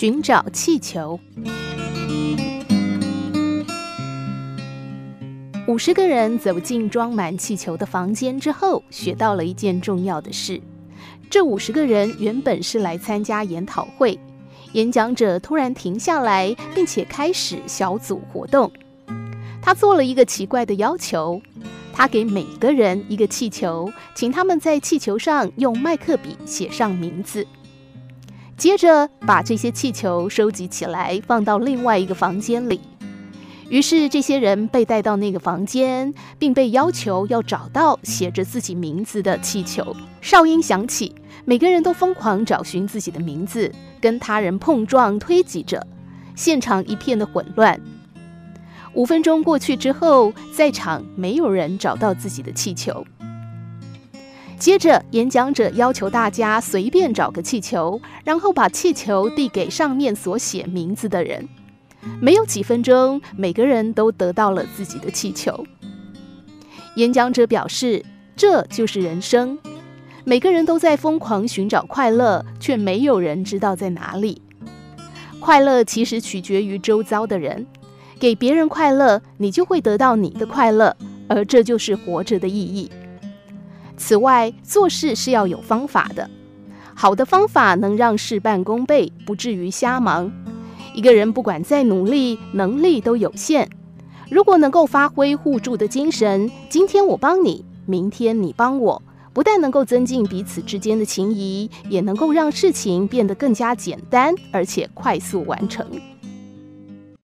寻找气球。五十个人走进装满气球的房间之后，学到了一件重要的事。这五十个人原本是来参加研讨会，演讲者突然停下来，并且开始小组活动。他做了一个奇怪的要求，他给每个人一个气球，请他们在气球上用麦克笔写上名字，接着把这些气球收集起来，放到另外一个房间里。于是，这些人被带到那个房间，并被要求要找到写着自己名字的气球。哨音响起，每个人都疯狂找寻自己的名字，跟他人碰撞、推挤着，现场一片的混乱。五分钟过去之后，在场没有人找到自己的气球。接着，演讲者要求大家随便找个气球，然后把气球递给上面所写名字的人。没有几分钟，每个人都得到了自己的气球。演讲者表示，这就是人生。每个人都在疯狂寻找快乐，却没有人知道在哪里。快乐其实取决于周遭的人，给别人快乐，你就会得到你的快乐，而这就是活着的意义。此外，做事是要有方法的，好的方法能让事半功倍，不至于瞎忙。一个人不管再努力，能力都有限。如果能够发挥互助的精神，今天我帮你，明天你帮我，不但能够增进彼此之间的情谊，也能够让事情变得更加简单，而且快速完成。